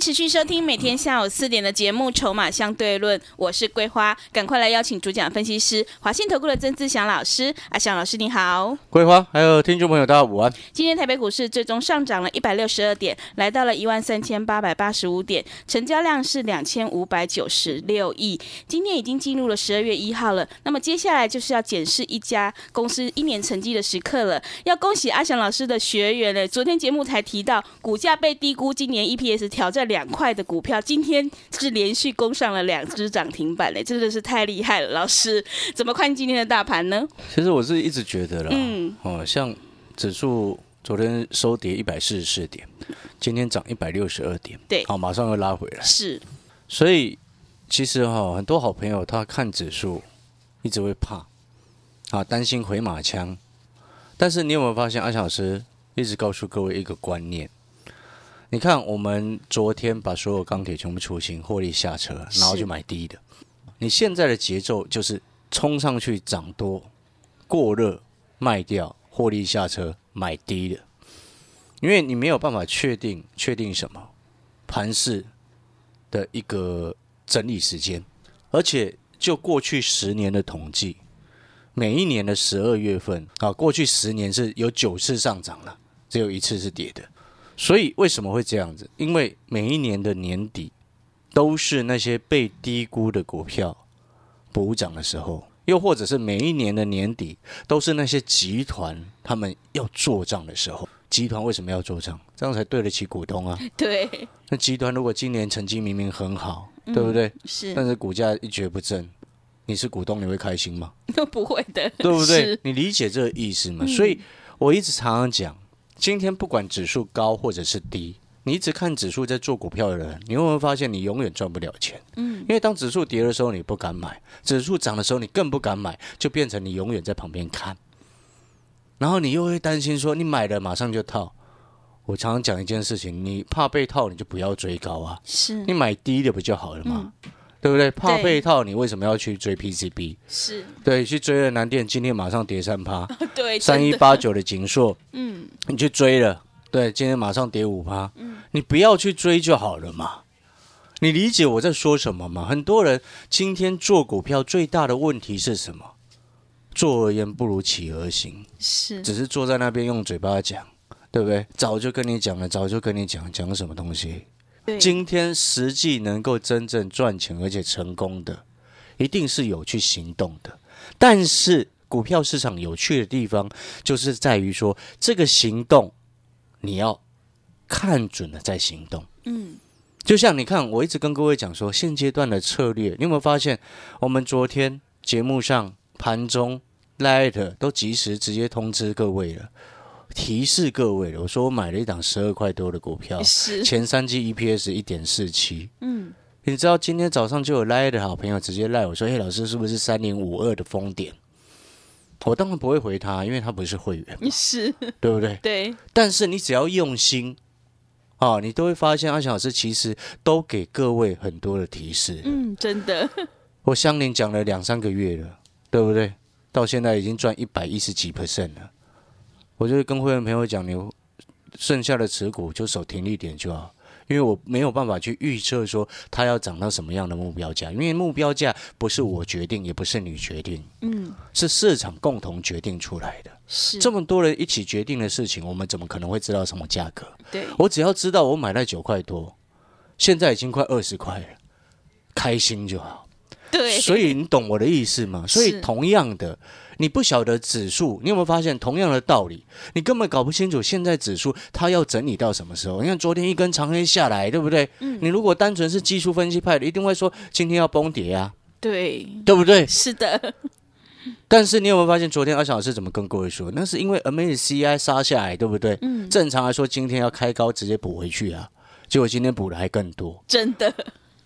持续收听每天下午四点的节目《筹码相对论》，我是桂花，赶快来邀请主讲分析师华信投顾的曾志祥老师。阿祥老师你好，桂花还有听众朋友大家午安。今天台北股市最终上涨了一百六十二点，来到了一万三千八百八十五点，成交量是两千五百九十六亿。今天已经进入了十二月一号了，那么接下来就是要检视一家公司一年成绩的时刻了。要恭喜阿祥老师的学员了，昨天节目才提到股价被低估，今年 EPS 挑战两块的股票，今天是连续攻上了两只涨停板嘞，真的是太厉害了！老师怎么看今天的大盘呢？其实我是一直觉得啦，嗯哦，像指数昨天收跌一百四十四点，今天涨一百六十二点，对好，马上又拉回来。是，所以其实哈、很多好朋友他看指数一直会怕，啊，担心回马枪。但是你有没有发现，阿小老师一直告诉各位一个观念？你看，我们昨天把所有钢铁全部出清，获利下车，然后就买低的。你现在的节奏就是冲上去涨多，过热卖掉，获利下车买低的，因为你没有办法确定确定什么盘势的一个整理时间，而且就过去十年的统计，每一年的十二月份啊，过去十年是有九次上涨了，只有一次是跌的。所以为什么会这样子？因为每一年的年底都是那些被低估的股票补涨的时候，又或者是每一年的年底都是那些集团他们要做账的时候。集团为什么要做账？这样才对得起股东啊！对，那集团如果今年成绩明明很好，对不对？是但是股价一蹶不振，你是股东你会开心吗？都 不会的，对不对？你理解这个意思吗？所以我一直常常讲，今天不管指数高或者是低，你一直看指数在做股票的人，你会不会发现你永远赚不了钱？嗯，因为当指数跌的时候你不敢买，指数涨的时候你更不敢买，就变成你永远在旁边看，然后你又会担心说你买了马上就套。我常常讲一件事情，你怕被套，你就不要追高啊，是你买低的不就好了吗？对不对？怕对被套，你为什么要去追 PCB？是，对，去追了南电，今天马上跌三趴，对，三一，八九的锦硕，嗯，你去追了，对，今天马上跌五趴，嗯你不要去追就好了嘛。你理解我在说什么吗？很多人今天做股票最大的问题是什么？坐而言不如起而行，是，只是坐在那边用嘴巴讲，对不对？早就跟你讲了，早就跟你讲讲什么东西。对，今天实际能够真正赚钱而且成功的，一定是有去行动的。但是股票市场有趣的地方，就是在于说这个行动你要看准了再行动。嗯，就像你看，我一直跟各位讲说，现阶段的策略，你有没有发现，我们昨天节目上盘中 Light 都及时直接通知各位了，提示各位了。我说我买了一档十二块多的股票，是，前三季 EPS 一点四七。嗯，你知道今天早上就有赖的好朋友直接赖我说：“嘿，老师是不是三零五二的封点？”我当然不会回他，因为他不是会员，是，对不对？对，但是你只要用心，啊，你都会发现阿翔老师其实都给各位很多的提示。嗯，真的，我相邻讲了两三个月了，对不对？到现在已经赚一百一十几 percent 了。我就跟会员朋友讲，你剩下的持股就守停利点就好，因为我没有办法去预测说它要涨到什么样的目标价，因为目标价不是我决定，也不是你决定，嗯，是市场共同决定出来的。是，这么多人一起决定的事情，我们怎么可能会知道什么价格？对，我只要知道我买在九块多，现在已经快二十块了，开心就好。对，所以你懂我的意思吗？所以同样的，你不晓得指数，你有没有发现同样的道理？你根本搞不清楚现在指数它要整理到什么时候？你看昨天一根长黑下来，对不对？嗯你如果单纯是技术分析派的，一定会说今天要崩跌啊，对，对不对？是的，但是你有没有发现，昨天阿翔老师怎么跟各位说？那是因为 MSCI 杀下来，对不对？嗯，正常来说，今天要开高直接补回去啊，结果今天补的还更多，真的，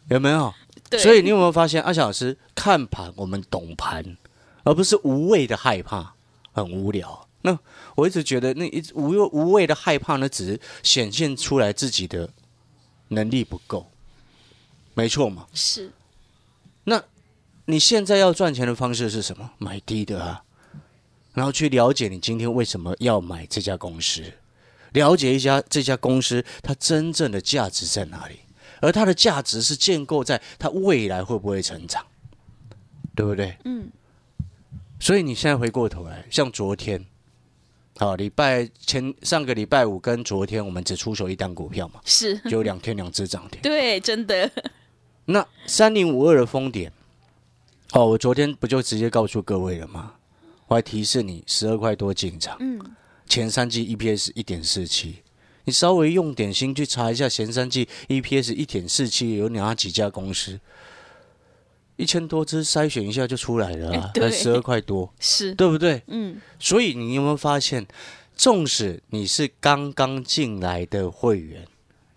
有没有？对，所以你有没有发现，阿小老师看盘，我们懂盘，而不是无谓的害怕，很无聊。那我一直觉得，那一无无谓的害怕呢，只是显现出来自己的能力不够，没错嘛。是那你现在要赚钱的方式是什么？买低的啊，然后去了解你今天为什么要买这家公司，了解一下这家公司它真正的价值在哪里，而它的价值是建构在它未来会不会成长，对不对？嗯，所以你现在回过头来，像昨天，好，礼拜前上个礼拜五跟昨天，我们只出手一单股票嘛，是，就两天两只涨停。对，真的那三零五二的封点，哦，我昨天不就直接告诉各位了吗？我还提示你十二块多进场，嗯，前三季 EPS 一点四七，你稍微用点心去查一下前三季 EPS 一点四七有哪几家公司，一千多只筛选一下就出来了才十二块多，是，对不对？嗯，所以你有没有发现，纵使你是刚刚进来的会员，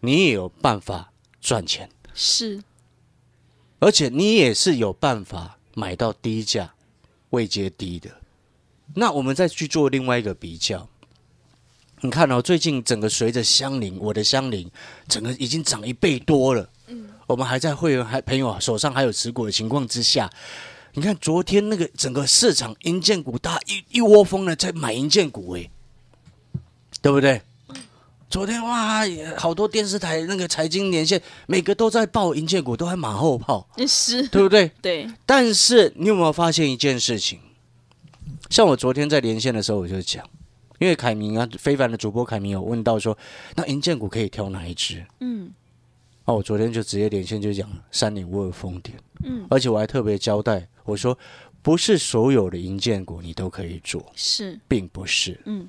你也有办法赚钱。是，而且你也是有办法买到低价、位接低的。那我们再去做另外一个比较，你看哦，最近整个随着香菱，我的香菱，整个已经涨一倍多了。嗯，我们还在会员还朋友手上还有持股的情况之下，你看昨天那个整个市场银建股大一一窝蜂的在买银建股，哎，对不对？昨天哇，好多电视台那个财经连线，每个都在报银建股，都还马后炮，是，对不对？对，但是你有没有发现一件事情？像我昨天在连线的时候，我就讲，因为凯明啊，非凡的主播凯明有问到说，那银建股可以挑哪一只？嗯，哦，我昨天就直接连线就讲三零五二封点，嗯，而且我还特别交代，我说不是所有的银建股你都可以做，是，并不是，嗯，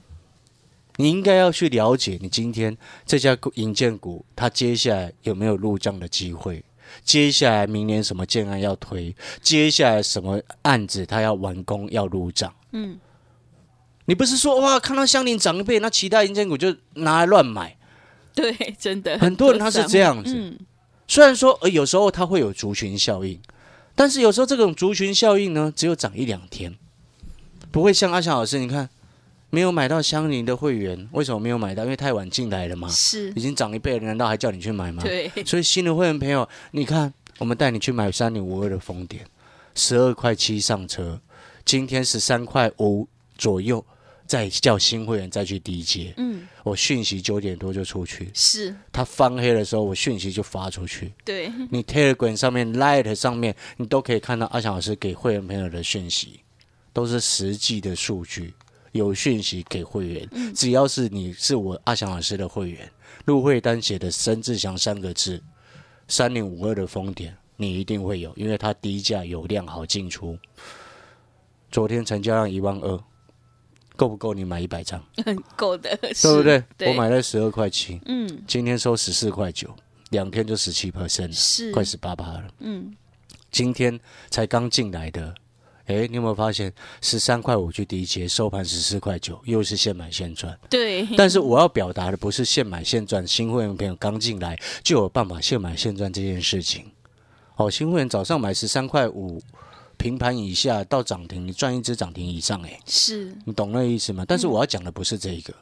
你应该要去了解你今天这家银建股它接下来有没有入账的机会。接下来明年什么建案要推？接下来什么案子它要完工要入账？嗯，你不是说哇看到香菱涨一倍，那其他银建股就拿来乱买？对，真的，很多人他是这样子。嗯，虽然说呃有时候它会有族群效应，但是有时候这种族群效应呢，只有涨一两天，不会像阿翔老师，你看没有买到香菱的会员，为什么没有买到？因为太晚进来了嘛，是已，经涨一倍了，难道还叫你去买吗？对，所以新的会员朋友，你看，我们带你去买三零五二的封点，十二块七上车，今天十三块五左右，再叫新会员再去低接。嗯，我讯息九点多就出去，是，他翻黑的时候，我讯息就发出去。对，你 Telegram 上面、Light 上面，你都可以看到阿翔老师给会员朋友的讯息，都是实际的数据，有讯息给会员。只要是你是我阿翔老师的会员，入会单写的“申志祥”三个字，三零五二的封点，你一定会有，因为它低价有量好进出。昨天成交量一万二，够不够你买一百张？够的，对不对？对我买了十二块七，嗯，今天收十四块九，两天就十七 percent 了。是，快十八趴了。嗯，今天才刚进来的，哎，你有没有发现十三块五去第一节，收盘十四块九，又是现买现赚？对，但是我要表达的不是现买现赚，新会员朋友刚进来就有办法现买现赚这件事情。哦，新会员早上买十三块五，平盘以下到涨停，你赚一只涨停以上，哎，是，你懂那意思吗？但是我要讲的不是这一个，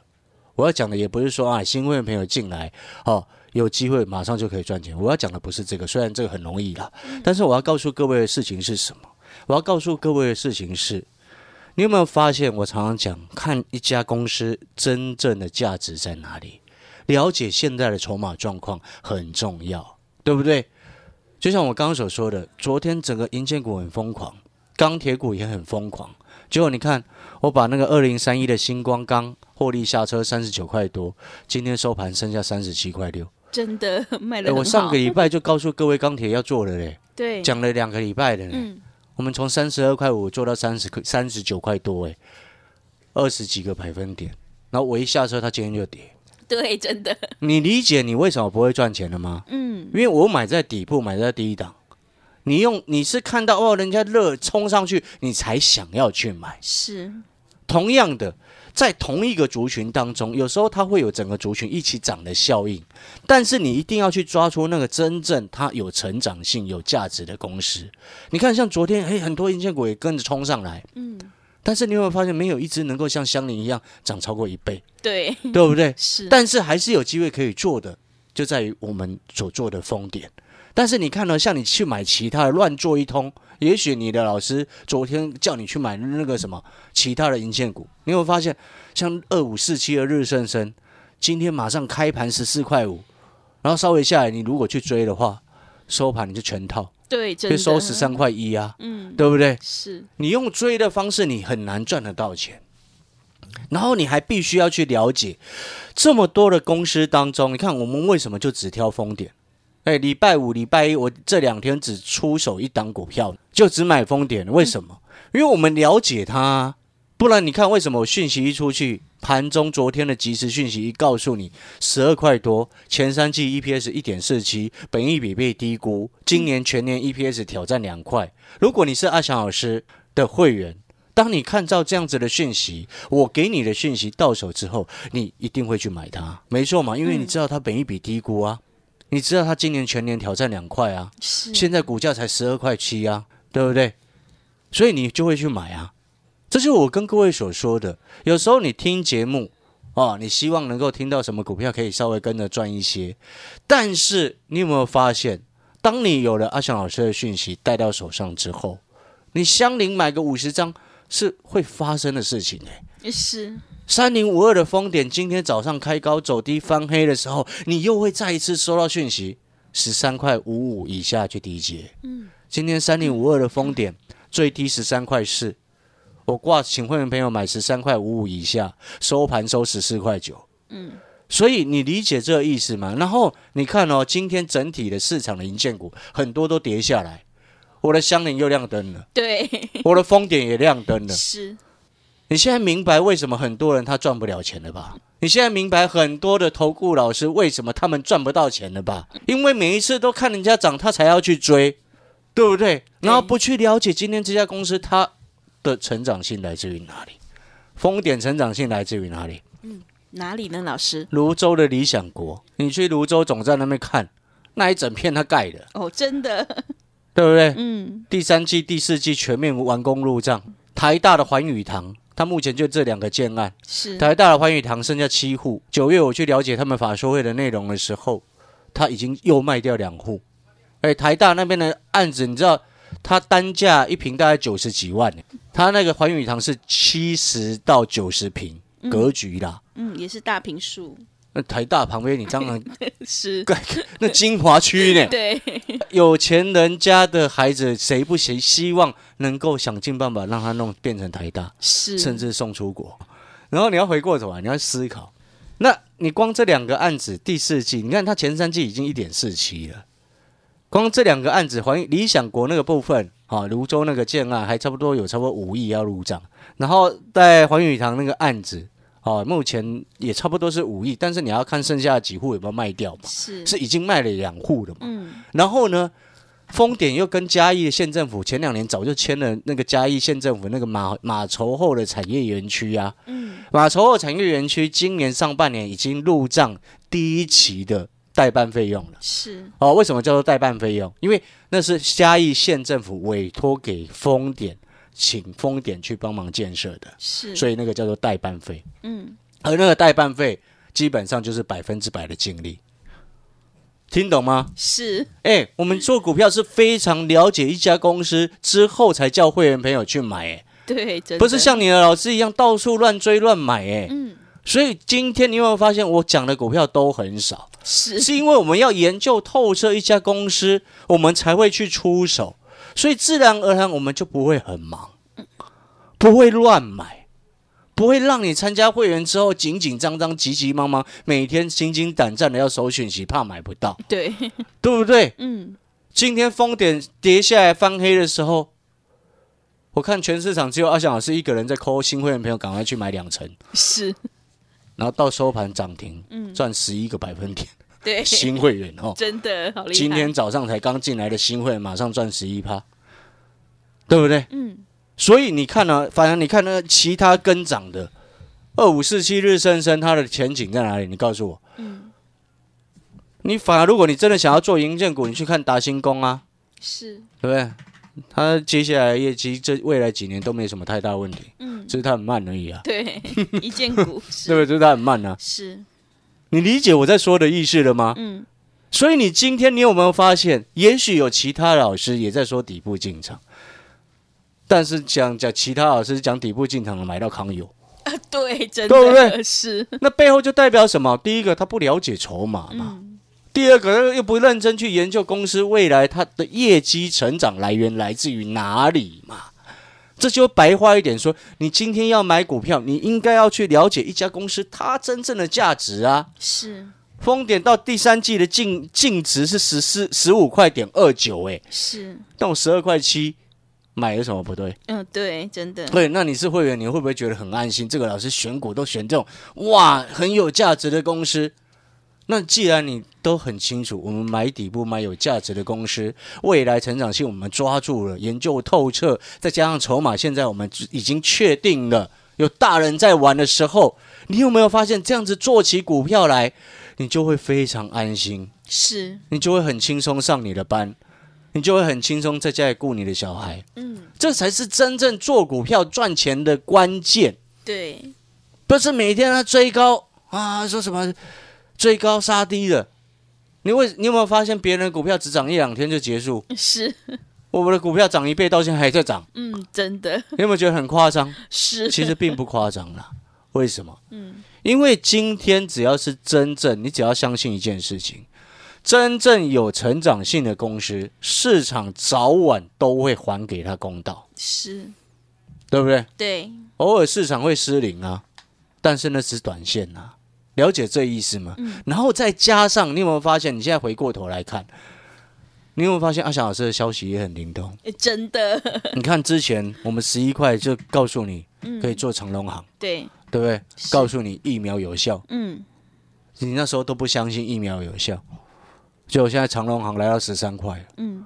我要讲的也不是说啊，新会员朋友进来哦，有机会马上就可以赚钱。我要讲的不是这个，虽然这个很容易啦，但是我要告诉各位的事情是什么？我要告诉各位的事情是，你有没有发现？我常常讲，看一家公司真正的价值在哪里，了解现在的筹码状况很重要，对不对？就像我刚刚所说的，昨天整个银建股很疯狂，钢铁股也很疯狂。结果你看，我把那个二零三一的星光钢获利下车三十九块多，今天收盘剩下三十七块六。真的卖了哎，我上个礼拜就告诉各位钢铁要做了嘞，对，讲了两个礼拜的嘞。嗯，我们从三十二块五做到三十三十九块多，哎，二十几个百分点。然后我一下车，它今天就跌。对，真的，你理解你为什么不会赚钱了吗？嗯，因为我买在底部，买在第一档。你用你是看到哦，人家热冲上去，你才想要去买。是，同样的，在同一个族群当中，有时候它会有整个族群一起涨的效应，但是你一定要去抓出那个真正它有成长性、有价值的公司。你看，像昨天，哎，很多银线股也跟着冲上来，嗯，但是你有没有发现，没有一只能够像香菱一样涨超过一倍，对，对不对？是，但是还是有机会可以做的，就在于我们所做的风点。但是你看呢，像你去买其他的乱做一通，也许你的老师昨天叫你去买那个什么其他的银线股，你有没有发现，像二五四七的日盛生，今天马上开盘十四块五，然后稍微下来，你如果去追的话，收盘你就全套，对，真的就收十三块一啊，嗯，对不对？是，你用追的方式，你很难赚得到钱。然后你还必须要去了解这么多的公司当中，你看我们为什么就只挑风点？哎，礼拜五、礼拜一，我这两天只出手一档股票，就只买风点，为什么？因为我们了解它，不然你看为什么我讯息一出去，盘中昨天的即时讯息一告诉你，十二块多，前三季 EPS 一点四七，本益比被低估，今年全年 EPS 挑战两块。如果你是阿翔老师的会员，当你看到这样子的讯息，我给你的讯息到手之后，你一定会去买它，没错嘛？因为你知道它本益比低估啊，你知道它今年全年挑战两块啊，是，现在股价才十二块七啊，对不对？所以你就会去买啊。这就是我跟各位所说的，有时候你听节目哦，你希望能够听到什么股票可以稍微跟着赚一些，但是你有没有发现，当你有了阿翔老师的讯息带到手上之后，你相邻买个五十张是会发生的事情诶、是，三零五二的风点今天早上开高走低翻黑的时候，你又会再一次收到讯息，十三块五五以下去低接。嗯，今天三零五二的风点最低十三块四，我挂请会员朋友买十三块五五以下，收盘收十四块九。嗯，所以你理解这个意思吗？然后你看哦，今天整体的市场的银建股很多都跌下来，我的香菱又亮灯了，对，我的风点也亮灯了。是，你现在明白为什么很多人他赚不了钱了吧？你现在明白很多的投顾老师为什么他们赚不到钱了吧？因为每一次都看人家涨，他才要去追，对不对？然后不去了解今天这家公司它的成长性来自于哪里，风点成长性来自于哪里？哪里呢，老师？泸州的理想国，你去泸州总站那边看，那一整片他盖的，哦，真的，对不对？嗯，第三季、第四季全面完工入账，台大的环宇堂，他目前就这两个建案。是，台大的环宇堂剩下七户，九月我去了解他们法说会的内容的时候，他已经又卖掉两户。哎，台大那边的案子，你知道，它单价一平大概九十几万，它那个环宇堂是七十到九十平格局啦。嗯，也是大平数，那台大旁边，你当然 是，那金华区呢，对，有钱人家的孩子，谁不谁希望能够想尽办法让他弄变成台大？是，甚至送出国。然后你要回过头来，你要思考，那你光这两个案子第四季，你看它前三季已经一点四七了，光这两个案子，环理想国那个部分，啊，泸州那个建案还差不多有差不多五亿要入账，然后在环宇堂那个案子，哦、目前也差不多是五亿，但是你要看剩下的几户有没有卖掉嘛，是，是已经卖了两户了嘛，嗯，然后呢，丰典又跟嘉义的县政府前两年早就签了那个嘉义县政府那个马马稠后的产业园区啊，嗯，马稠后产业园区今年上半年已经入账第一期的代办费用了。是，哦，为什么叫做代办费用？因为那是嘉义县政府委托给丰典，请丰典去帮忙建设的，是，所以那个叫做代办费。嗯，而那个代办费基本上就是百分之百的净利，听懂吗？是，哎、我们做股票是非常了解一家公司之后才叫会员朋友去买、哎，对，真，不是像你的老师一样到处乱追乱买、哎，嗯，所以今天你有没有发现我讲的股票都很少，是，是因为我们要研究透彻一家公司，我们才会去出手，所以自然而然我们就不会很忙，不会乱买。不会让你参加会员之后紧紧张张、急急忙忙，每天心惊胆战的要搜讯息，怕买不到，对，对不对？嗯，今天风点跌下来翻黑的时候，我看全市场只有阿翔老师一个人在抠新会员朋友，赶快去买两成，是，然后到收盘涨停，嗯赚十一个百分点。对，新会员哦，真的好厉害，今天早上才刚进来的新会员，马上赚十一趴，对不对？嗯，所以你看呢、反正你看那其他跟涨的，二五四七日升升，它的前景在哪里？你告诉我。嗯，你反而如果你真的想要做银建股，你去看达新工啊，是，对不对？它接下来业绩这未来几年都没什么太大问题，嗯，只是他很慢而已啊，对，一件股对不对？就是他很慢啊。是，你理解我在说的意思了吗？嗯，所以你今天你有没有发现，也许有其他老师也在说底部进场，但是讲讲其他老师讲底部进场的买到康友，对，真对不的对？是，那背后就代表什么？第一个，他不了解筹码嘛；嗯，第二个，又不认真去研究公司未来它的业绩成长来源来自于哪里嘛。这就白话一点说，你今天要买股票，你应该要去了解一家公司它真正的价值啊。是丰点到第三季的净净值是十四十五块点二九，哎，是，但我十二块七买有什么不对？嗯，对，真的，对，那你是会员，你会不会觉得很安心？这个老师选股都选这种哇很有价值的公司。那既然你都很清楚，我们买底部买有价值的公司，未来成长性我们抓住了，研究透彻，再加上筹码，现在我们已经确定了，有大人在玩的时候，你有没有发现这样子做起股票来，你就会非常安心，是，你就会很轻松上你的班，你就会很轻松在家里顾你的小孩，嗯，这才是真正做股票赚钱的关键。对，不是每天他追高啊，说什么追高杀低的。你为你有没有发现别人的股票只涨一两天就结束？是，我们的股票涨一倍到现在还在涨，嗯，真的你有没有觉得很夸张？是，其实并不夸张啦。为什么？嗯，因为今天只要是真正，你只要相信一件事情，真正有成长性的公司，市场早晚都会还给他公道，是，对不对？对，偶尔市场会失灵啊，但是那是短线啊，了解这意思吗？嗯然后再加上，你有没有发现？你现在回过头来看，你有没有发现阿翔老师的消息也很灵通？诶真的，你看之前我们十一块就告诉你嗯，可以做长隆行，对，对不对？告诉你疫苗有效，嗯，你那时候都不相信疫苗有效，结果现在长隆行来到十三块。嗯，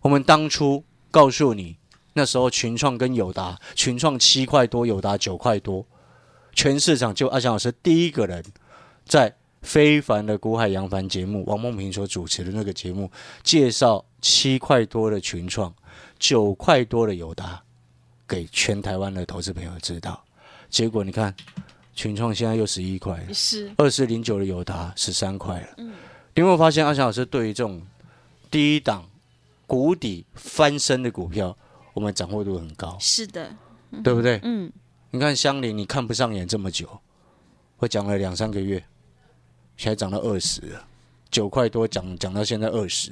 我们当初告诉你，那时候群创跟友达，群创七块多，友达九块多，全市场就阿翔老师第一个人在非凡的股海扬帆节目，王梦平所主持的那个节目，介绍七块多的群创，九块多的友达，给全台湾的投资朋友知道。结果你看，群创现在又十一块。了，是，二四零九的友达十三块了。嗯。你有没有发现阿翔老师对于这种低档谷底翻身的股票，我们掌握度很高，是的，对不对？嗯，你看香菱，你看不上眼这么久，我讲了两三个月，现在涨到二十，九块多涨涨到现在二十。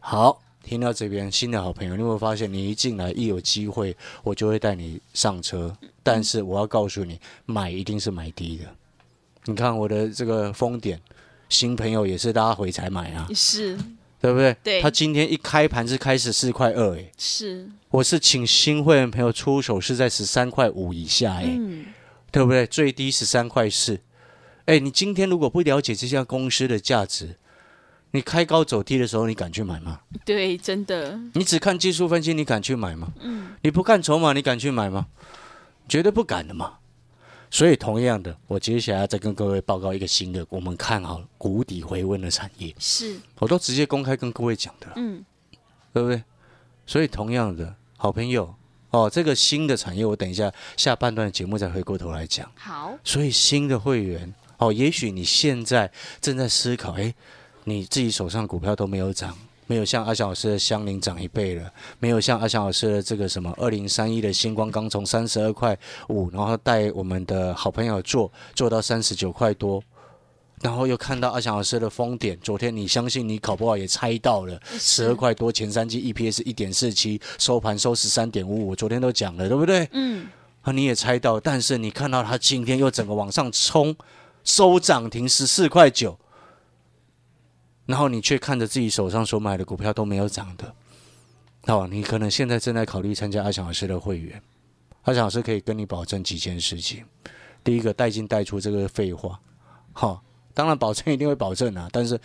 好，听到这边，新的好朋友，你有没有发现，你一进来一有机会，我就会带你上车，但是我要告诉你，买一定是买低的。你看我的这个封点，新朋友也是拉回才买啊，是对不对？对他今天一开盘是开十四块二，诶，是，我是请新会员朋友出手是在十三块五以下，诶，嗯，对不对？最低十三块四。哎，你今天如果不了解这家公司的价值，你开高走低的时候，你敢去买吗？对，真的，你只看技术分析，你敢去买吗？嗯，你不看筹码，你敢去买吗？绝对不敢的嘛。所以同样的，我接下来再跟各位报告一个新的，我们看好谷底回温的产业，是，我都直接公开跟各位讲的了，嗯，对不对？所以同样的，好朋友哦，这个新的产业，我等一下下半段节目再回过头来讲。好，所以新的会员哦，也许你现在正在思考，诶，你自己手上股票都没有涨，没有像阿翔老师的香菱涨一倍了，没有像阿翔老师的这个什么二零三一的星光刚从三十二块五，然后带我们的好朋友做做到三十九块多。然后又看到阿翔老师的封点，昨天你相信你考不好也猜到了，十二块多前三季 EPS 一点四七，收盘收十三点五五，昨天都讲了，对不对？嗯，啊，你也猜到，但是你看到它今天又整个往上冲，收涨停十四块九，然后你却看着自己手上所买的股票都没有涨的，哦，你可能现在正在考虑参加阿翔老师的会员，阿翔老师可以跟你保证几件事情。第一个，带进带出这个废话，好、当然保证一定会保证啊，但是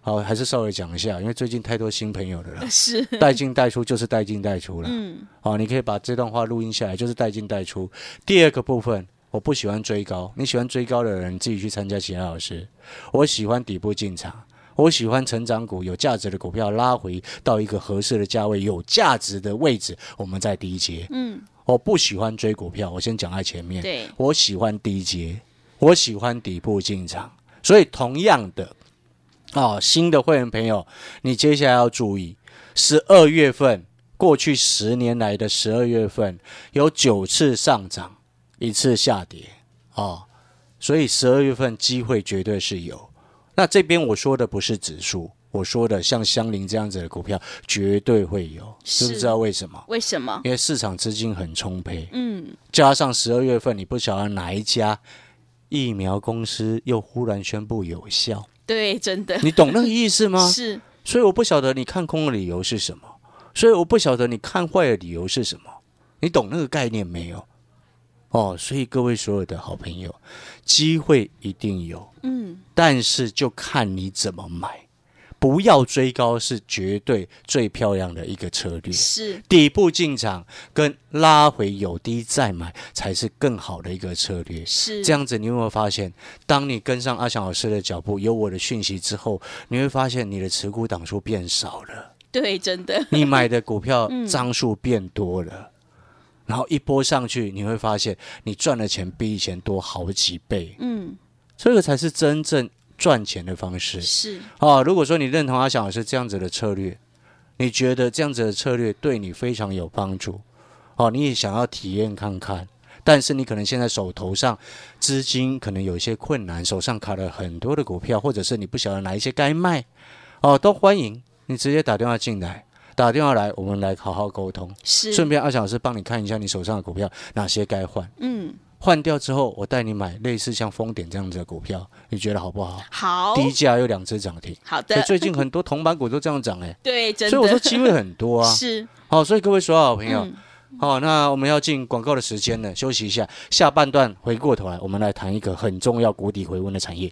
好还是稍微讲一下，因为最近太多新朋友了啦，是，带进带出就是带进带出了。嗯，好，你可以把这段话录音下来，就是带进带出。第二个部分，我不喜欢追高。你喜欢追高的人，自己去参加其他老师。我喜欢底部进场，我喜欢成长股，有价值的股票拉回到一个合适的价位，有价值的位置，我们在低阶。嗯，我不喜欢追股票，我先讲在前面。对，我喜欢低阶，我喜欢底部进场。所以同样的，哦，新的会员朋友，你接下来要注意，十二月份过去十年来的十二月份有九次上涨，一次下跌，哦，所以十二月份机会绝对是有。那这边我说的不是指数，我说的像香菱这样子的股票绝对会有，知不知道为什么？为什么？因为市场资金很充沛，嗯，加上十二月份你不晓得哪一家疫苗公司又忽然宣布有效，对，真的你懂那个意思吗？是所以我不晓得你看空的理由是什么，所以我不晓得你看坏的理由是什么，你懂那个概念没有？哦，所以各位所有的好朋友，机会一定有，嗯，但是就看你怎么买，不要追高是绝对最漂亮的一个策略。是。底部进场跟拉回有低再买才是更好的一个策略。是。这样子，你有没有发现，当你跟上阿翔老师的脚步，有我的讯息之后，你会发现你的持股档数变少了，对，真的。你买的股票 嗯。张数变多了，然后一波上去，你会发现你赚的钱比以前多好几倍，嗯，这个才是真正赚钱的方式。是。啊，如果说你认同阿翔老师这样子的策略，你觉得这样子的策略对你非常有帮助，哦，你也想要体验看看，但是你可能现在手头上资金可能有一些困难，手上卡了很多的股票，或者是你不晓得哪一些该卖，哦，都欢迎你直接打电话进来，打电话来，我们来好好沟通，是，顺便阿翔老师帮你看一下你手上的股票哪些该换，嗯，换掉之后，我带你买类似像丰点这样子的股票，你觉得好不好？好，低价有两只涨停。好的，最近很多铜板股都这样涨哎、对，真的，所以我说机会很多啊。是，好、所以各位所有好朋友，嗯，好、那我们要进广告的时间了，休息一下，下半段回过头来，我们来谈一个很重要谷底回温的产业。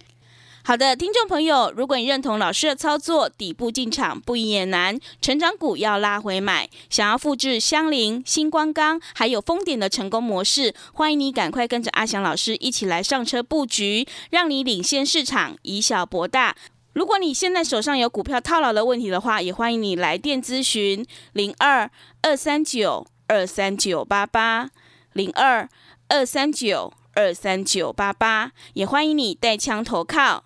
好的，听众朋友，如果你认同老师的操作，底部进场不易也难，成长股要拉回买，想要复制香菱、星光钢还有丰点的成功模式，欢迎你赶快跟着阿翔老师一起来上车布局，让你领先市场，以小博大。如果你现在手上有股票套牢的问题的话，也欢迎你来电咨询零二二三九二三九八八零二二三九二三九八八，也欢迎你带枪投靠。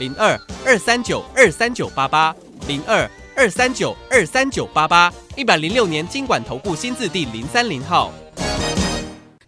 零二二三九二三九八八零二二三九二三九八八，一百零六年经管投顾新字第零三零号。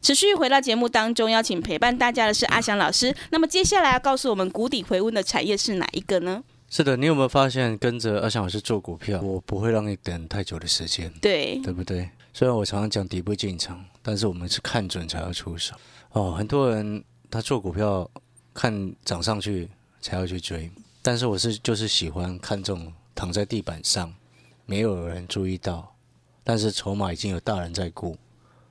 持续回到节目当中，邀请陪伴大家的是阿翔老师。那么接下来要告诉我们谷底回温的产业是哪一个呢？是的，你有没有发现跟着阿翔老师做股票，我不会让你等太久的时间，对，对不对？虽然我常常讲底部进场，但是我们是看准才要出手。哦，很多人他做股票看涨上去才要去追，但是我是就是喜欢看这种躺在地板上，没有人注意到，但是筹码已经有大人在顾，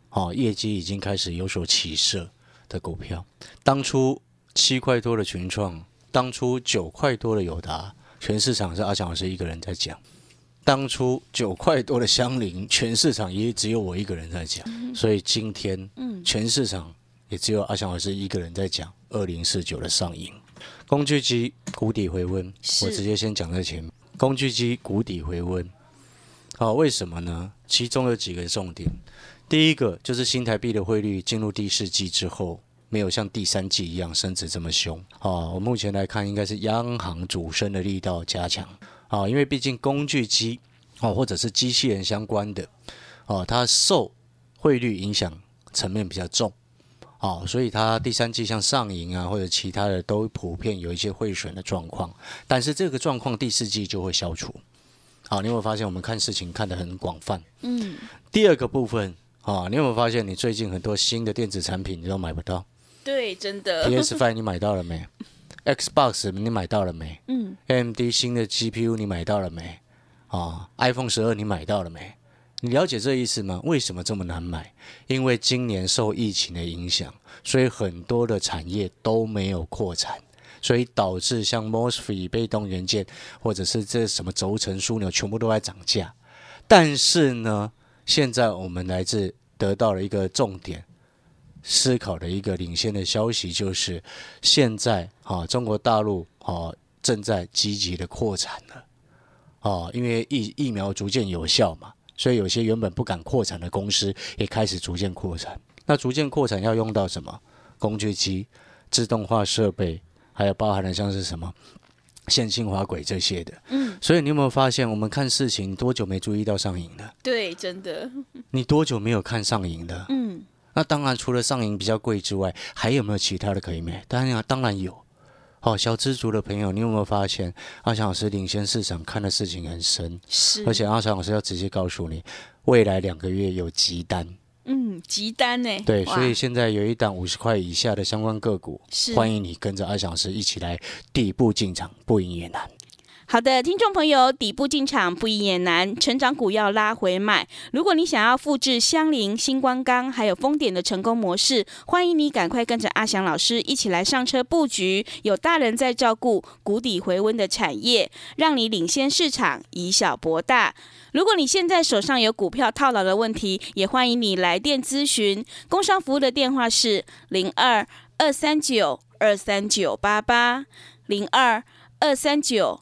哦，业绩已经开始有所起色的股票。当初七块多的群创，当初九块多的友达，全市场是阿强老师一个人在讲。当初九块多的香菱，全市场也只有我一个人在讲，所以今天嗯，全市场也只有阿翔老师一个人在讲二零四九的上影。工具机谷底回温，我直接先讲在前面。工具机谷底回温，好、为什么呢？其中有几个重点。第一个就是新台币的汇率进入第四季之后，没有像第三季一样升值这么凶。啊，我目前来看，应该是央行主升的力道加强。啊，因为毕竟工具机哦，或者是机器人相关的哦，它受汇率影响层面比较重。哦，所以它第三季像上银啊或者其他的都普遍有一些汇损的状况，但是这个状况第四季就会消除。好，你有没有发现我们看事情看得很广泛？嗯，第二个部分啊，你有没有发现你最近很多新的电子产品你都买不到？对，真的。PS Five 你买到了没？Xbox 你买到了没嗯，？AMD 新的 GPU 你买到了没？啊，iPhone 十二你买到了没？你了解这意思吗？为什么这么难买？因为今年受疫情的影响，所以很多的产业都没有扩产，所以导致像 MOSFET 被动元件或者是这什么轴承枢纽全部都在涨价。但是呢，现在我们来自得到了一个重点思考的一个领先的消息，就是现在啊，中国大陆啊正在积极的扩产了啊，因为疫疫苗逐渐有效嘛，所以有些原本不敢扩产的公司也开始逐渐扩产。那逐渐扩产要用到什么？工具机、自动化设备，还有包含了像是什么线性滑轨这些的。嗯，所以你有没有发现，我们看事情多久没注意到上瘾了？对，真的。你多久没有看上瘾了？嗯，那当然，除了上瘾比较贵之外，还有没有其他的可以买？当然，当然有。好、小知足的朋友，你有没有发现阿翔老师领先市场看的事情很深？是。而且阿翔老师要直接告诉你，未来两个月有急单。嗯，急单呢？对，所以现在有一档五十块以下的相关个股，是欢迎你跟着阿翔老师一起来底部进场，不赢也难。好的，听众朋友，底部进场不赢也难，成长股要拉回买。如果你想要复制香菱、星光钢还有丰点的成功模式，欢迎你赶快跟着阿翔老师一起来上车布局，有大人在照顾，谷底回温的产业，让你领先市场，以小博大。如果你现在手上有股票套牢的问题，也欢迎你来电咨询。工商服务的电话是零二二三九二三九八八零二二三九。